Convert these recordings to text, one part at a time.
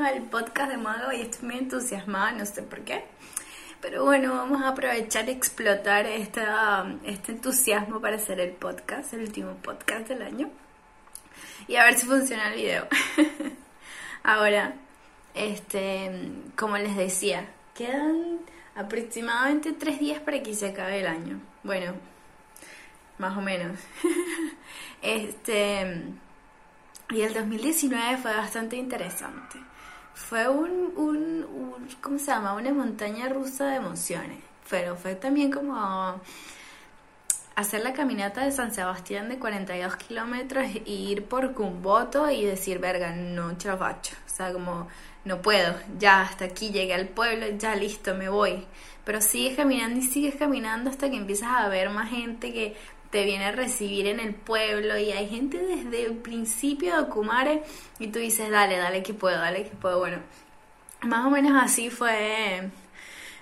al podcast de Mago y estoy muy entusiasmada, no sé por qué. Pero bueno, vamos a aprovechar y explotar esta, este entusiasmo para hacer el podcast, el último podcast del año. Y a ver si funciona el video. Ahora, este, como les decía, quedan aproximadamente tres días para que se acabe el año. Bueno, más o menos. este y el 2019 fue bastante interesante. Fue un, un, ¿cómo se llama? Una montaña rusa de emociones. Pero fue también como hacer la caminata de San Sebastián de 42 kilómetros e ir por Cumboto y decir, verga, no chavacho. O sea, como, no puedo, ya hasta aquí llegué al pueblo, ya listo, me voy. Pero sigues caminando y sigues caminando hasta que empiezas a ver más gente que te viene a recibir en el pueblo y hay gente desde el principio de Ocumare y tú dices, dale, dale que puedo, dale que puedo. Bueno, más o menos así fue,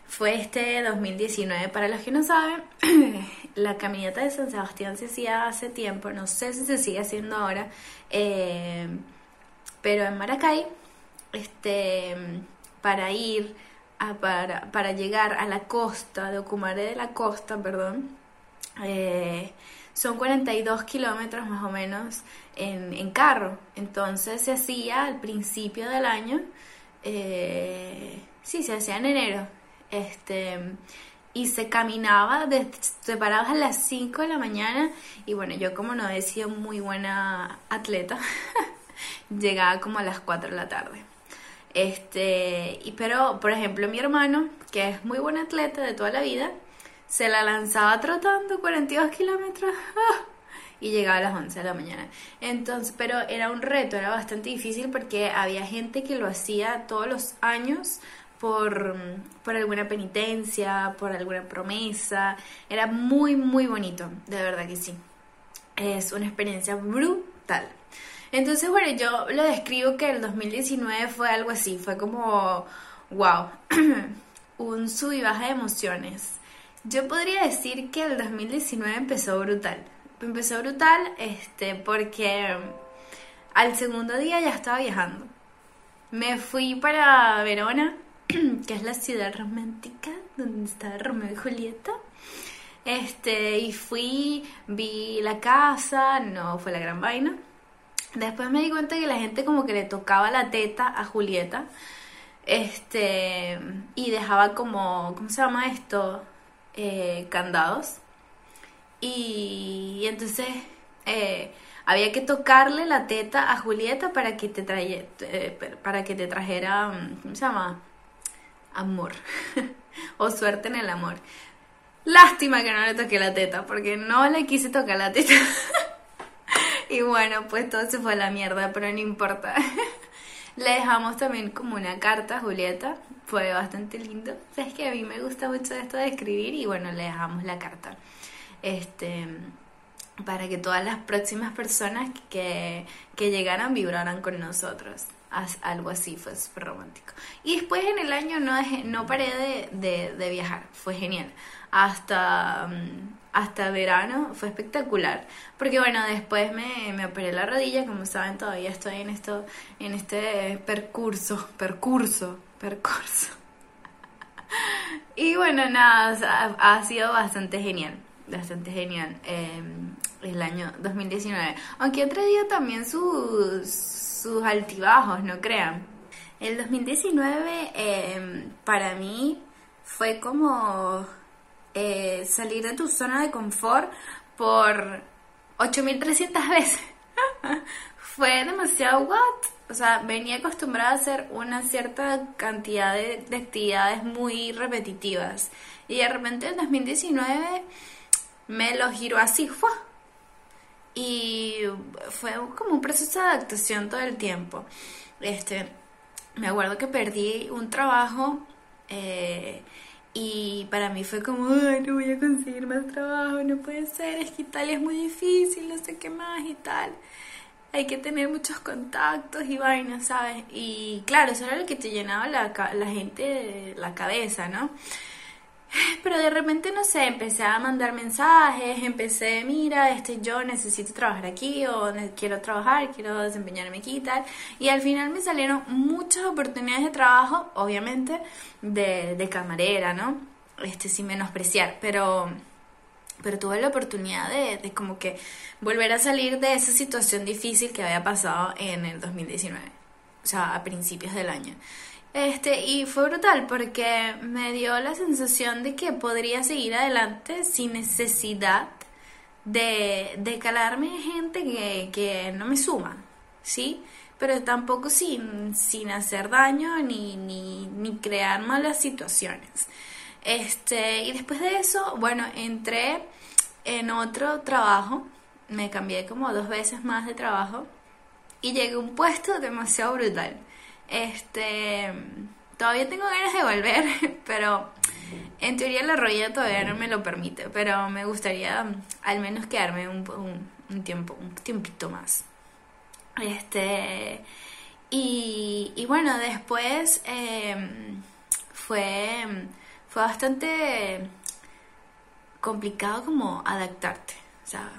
fue este 2019. Para los que no saben, la caminata de San Sebastián se hacía hace tiempo, no sé si se sigue haciendo ahora, eh, pero en Maracay, este, para ir, a, para, para llegar a la costa, de Ocumare de la costa, perdón, eh, son 42 kilómetros más o menos en, carro. Entonces se hacía al principio del año, eh, sí, se hacía en enero. Este, y se caminaba, de, te parabas a las 5 de la mañana y bueno, yo como no he sido muy buena atleta, llegaba como a las 4 de la tarde. Este, y pero por ejemplo mi hermano, que es muy buen atleta de toda la vida, se la lanzaba trotando 42 kilómetros ¡ah! y llegaba a las 11 de la mañana. Entonces, pero era un reto, era bastante difícil porque había gente que lo hacía todos los años por, por alguna penitencia, por alguna promesa. Era muy, muy bonito, de verdad que sí. Es una experiencia brutal. Entonces, bueno, yo lo describo que el 2019 fue algo así, fue como, wow, un sub y baja de emociones yo podría decir que el 2019 empezó brutal. Empezó brutal este, porque al segundo día ya estaba viajando. Me fui para Verona, que es la ciudad romántica donde está Romeo y Julieta. Este, y fui, vi la casa, no fue la gran vaina. Después me di cuenta que la gente como que le tocaba la teta a Julieta. Este, y dejaba como, ¿cómo se llama esto? Eh, candados. Y, entonces eh, había que tocarle la teta a Julieta para que te, traje, eh, para que te trajera, mm, ¿cómo se llama? Amor. o suerte en el amor. Lástima que no le toqué la teta, porque no le quise tocar la teta. y bueno, pues todo se fue a la mierda, pero no importa. Le dejamos también como una carta a Julieta, fue bastante lindo. Sabes que a mí me gusta mucho esto de escribir y bueno, le dejamos la carta. Este para que todas las próximas personas que, que llegaran vibraran con nosotros. Algo así, fue súper romántico. Y después en el año no, no paré de, de viajar, fue genial. Hasta, mm, hasta verano fue espectacular. Porque bueno, después me, me operé la rodilla, como saben, todavía estoy en esto, en este percurso, percurso, percurso. y bueno, nada, ha, sido bastante genial, bastante genial em, el año 2019. Aunque ha traído también sus, sus altibajos, no crean. El 2019 em, para mí fue como eh, salir de tu zona de confort por 8300 veces. Fue demasiado what? O sea, venía acostumbrada a hacer una cierta cantidad de, actividades muy repetitivas. Y de repente en 2019 me lo giró así, ¡fua! Y fue como un proceso de adaptación todo el tiempo. Este, me acuerdo que perdí un trabajo eh, y para mí fue como, ay, no voy a conseguir más trabajo, no puede ser, es que Italia es muy difícil, no sé qué más y tal. Hay que tener muchos contactos y vainas, ¿sabes? Y claro, eso era lo que te llenaba la, gente la cabeza, ¿no? Pero de repente, no sé, empecé a mandar mensajes, empecé, mira, este, yo necesito trabajar aquí o quiero trabajar, quiero desempeñarme aquí y tal. Y al final me salieron muchas oportunidades de trabajo, obviamente, de, de camarera, ¿no? Este, sin menospreciar, pero pero tuve la oportunidad de, de, como que volver a salir de esa situación difícil que había pasado en el 2019, o sea, a principios del año. Este, y fue brutal porque me dio la sensación de que podría seguir adelante sin necesidad de, de calarme gente que, que no me suma, ¿sí? Pero tampoco sin, sin hacer daño ni, ni, ni crear malas situaciones. Este, y después de eso, bueno, entré en otro trabajo, me cambié como dos veces más de trabajo y llegué a un puesto demasiado brutal. Este, todavía tengo ganas de volver, pero en teoría la rodilla todavía no me lo permite, pero me gustaría al menos quedarme un, un, tiempo, un tiempito más. Este, y, y bueno, después em, fue, fue bastante complicado como adaptarte. O sea,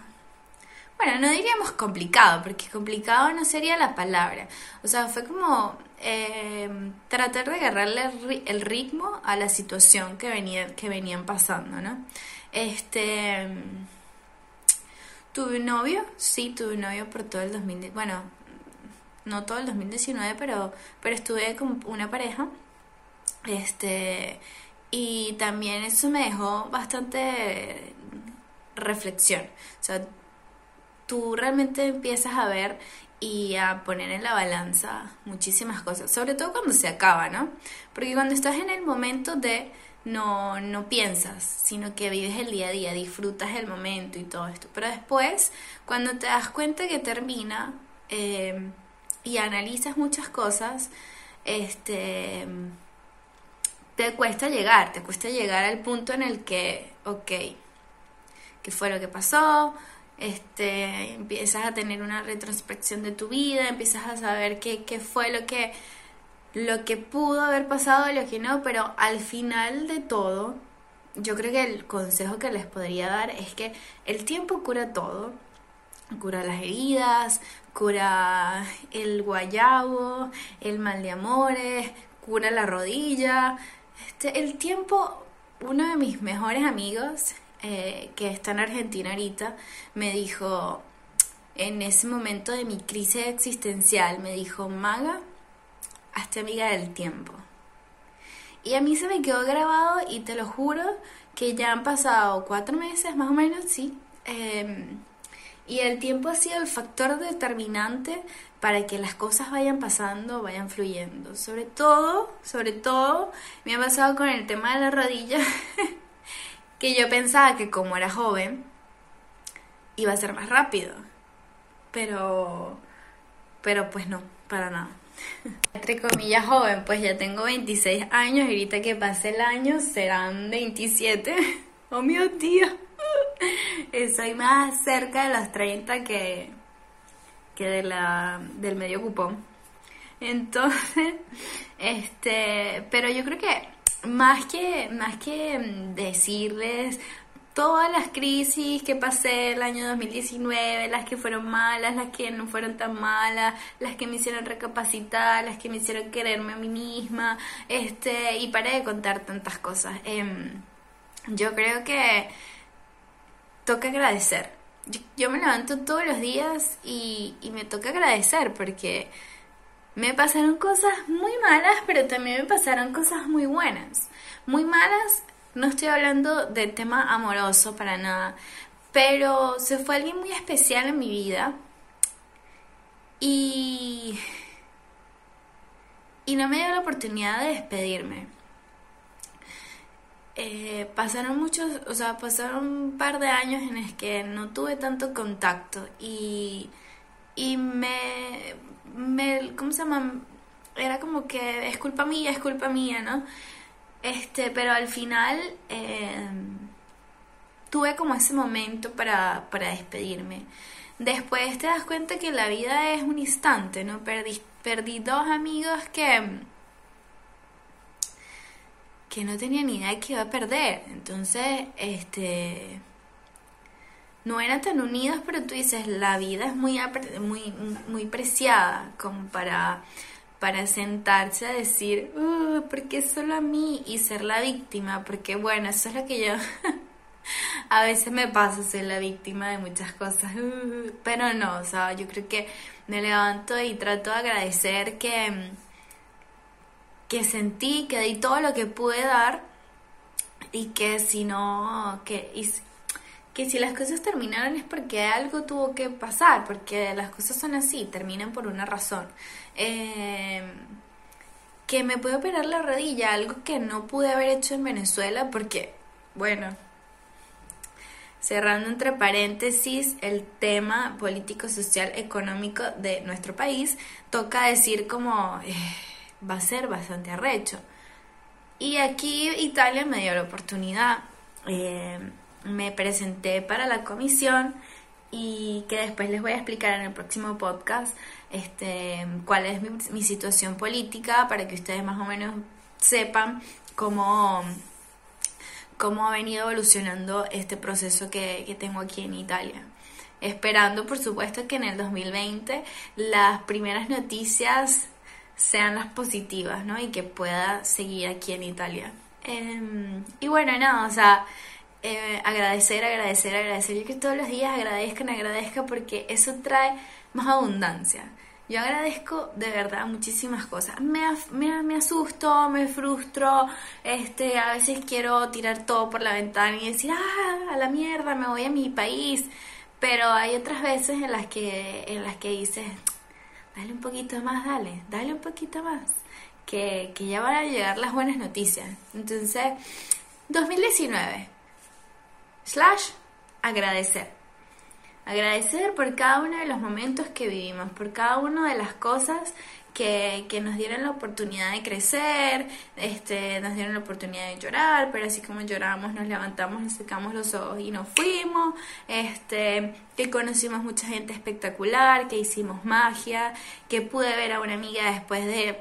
bueno, no diríamos complicado, porque complicado no sería la palabra. O sea, fue como eh, tratar de agarrarle el ritmo a la situación que, venía, que venían pasando, ¿no? Este. Tuve un novio, sí, tuve un novio por todo el 2019. Bueno, no todo el 2019, pero, pero estuve con una pareja. Este. Y también eso me dejó bastante reflexión. O sea, tú realmente empiezas a ver y a poner en la balanza muchísimas cosas, sobre todo cuando se acaba, ¿no? Porque cuando estás en el momento de no, no piensas, sino que vives el día a día, disfrutas el momento y todo esto. Pero después, cuando te das cuenta que termina eh, y analizas muchas cosas, este, te cuesta llegar, te cuesta llegar al punto en el que, ok, ¿qué fue lo que pasó? este, empiezas a tener una retrospección de tu vida, empiezas a saber qué, qué fue lo que, lo que pudo haber pasado, lo que no, pero al final de todo, yo creo que el consejo que les podría dar es que el tiempo cura todo, cura las heridas, cura el guayabo, el mal de amores, cura la rodilla. Este, el tiempo, uno de mis mejores amigos, eh, que está en Argentina ahorita, me dijo, en ese momento de mi crisis existencial, me dijo, Maga, hazte amiga del tiempo. Y a mí se me quedó grabado y te lo juro que ya han pasado cuatro meses más o menos, sí. Em, y el tiempo ha sido el factor determinante para que las cosas vayan pasando, vayan fluyendo. Sobre todo, sobre todo, me ha pasado con el tema de la rodilla. que yo pensaba que como era joven iba a ser más rápido. Pero, pero pues no, para nada. Entre comillas joven, pues ya tengo 26 años ahorita que pase el año serán 27. Oh, mi Dios. Soy más cerca de los 30 que, que de la, del medio cupón. Entonces, este, pero yo creo que más que, más que mm, decirles todas las crisis que pasé el año 2019, las que fueron malas, las que no fueron tan malas, las que me hicieron recapacitar, las que me hicieron quererme a mí misma, este, y paré de contar tantas cosas. Em, yo creo que toca agradecer. Yo, me levanto todos los días y, y me toca agradecer porque me pasaron cosas muy malas, pero también me pasaron cosas muy buenas. Muy malas, no estoy hablando de tema amoroso para nada, pero se fue alguien muy especial en mi vida y, y no me dio la oportunidad de despedirme. Eh, pasaron muchos, o sea, pasaron un par de años en los que no tuve tanto contacto y, y me, me, ¿cómo se llama? Era como que es culpa mía, es culpa mía, ¿no? Este, pero al final eh, tuve como ese momento para, para despedirme. Después te das cuenta que la vida es un instante, ¿no? Perdí, perdí dos amigos que, que no tenía ni idea de que iba a perder. Entonces, este no eran tan unidos, pero tú dices, la vida es muy, muy, muy preciada como para, para sentarse a decir, uh, ¿por qué solo a mí? Y ser la víctima, porque bueno, eso es lo que yo a veces me pasa, ser la víctima de muchas cosas, pero no, o sea, yo creo que me levanto y trato de agradecer que, que sentí, que di todo lo que pude dar y que si no, que que si las cosas terminaron es porque algo tuvo que pasar, porque las cosas son así, terminan por una razón. Eh, que me puede operar la rodilla, algo que no pude haber hecho en Venezuela porque, bueno, cerrando entre paréntesis el tema político, social, económico de nuestro país, toca decir como eh, va a ser bastante arrecho. Y aquí Italia me dio la oportunidad. Eh, me presenté para la comisión y que después les voy a explicar en el próximo podcast este, cuál es mi, situación política para que ustedes más o menos sepan cómo, cómo ha venido evolucionando este proceso que, que tengo aquí en Italia. Esperando, por supuesto, que en el 2020 las primeras noticias sean las positivas, ¿no? Y que pueda seguir aquí en Italia. Em, y bueno, nada, o sea, eh, agradecer, agradecer, agradecer. Yo que todos los días agradezcan, agradezca porque eso trae más abundancia. Yo agradezco de verdad muchísimas cosas. Me, me, me, asusto, me frustro, este, a veces quiero tirar todo por la ventana y decir, ah, a la mierda, me voy a mi país. Pero hay otras veces en las que, en las que dices, dale un poquito más, dale, dale un poquito más. Que, que ya van a llegar las buenas noticias. Entonces, 2019 slash agradecer. Agradecer por cada uno de los momentos que vivimos, por cada una de las cosas que, nos dieron la oportunidad de crecer, este, nos dieron la oportunidad de llorar, pero así como lloramos, nos levantamos, nos secamos los ojos y nos fuimos, este, que conocimos mucha gente espectacular, que hicimos magia, que pude ver a una amiga después de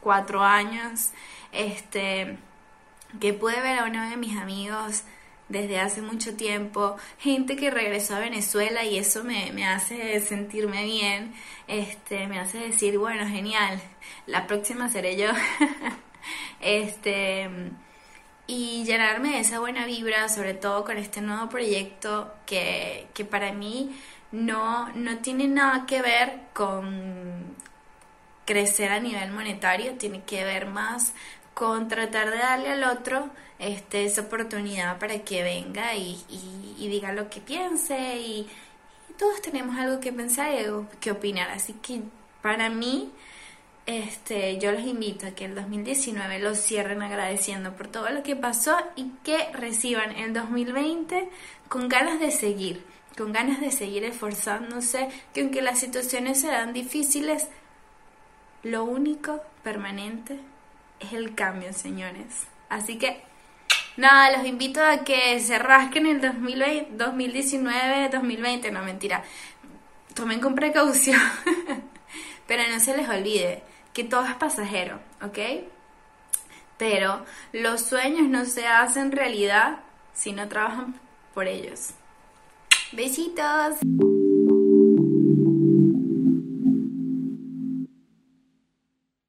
cuatro años, este, que pude ver a uno de mis amigos desde hace mucho tiempo, gente que regresó a Venezuela y eso me, me hace sentirme bien, este, me hace decir, bueno, genial, la próxima seré yo. este y llenarme de esa buena vibra, sobre todo con este nuevo proyecto que, que para mí no, no tiene nada que ver con crecer a nivel monetario, tiene que ver más con tratar de darle al otro este, esa oportunidad para que venga y, diga lo que piense y, todos tenemos algo que pensar y algo que opinar. Así que para mí, este, yo los invito a que el 2019 lo cierren agradeciendo por todo lo que pasó y que reciban el 2020 con ganas de seguir, con ganas de seguir esforzándose, que aunque las situaciones serán difíciles, lo único permanente es el cambio, señores. Así que Nada, los invito a que se rasquen el 2020, 2019, 2020, no mentira. Tomen con precaución, pero no se les olvide que todo es pasajero, ¿ok? Pero los sueños no se hacen realidad si no trabajan por ellos. Besitos.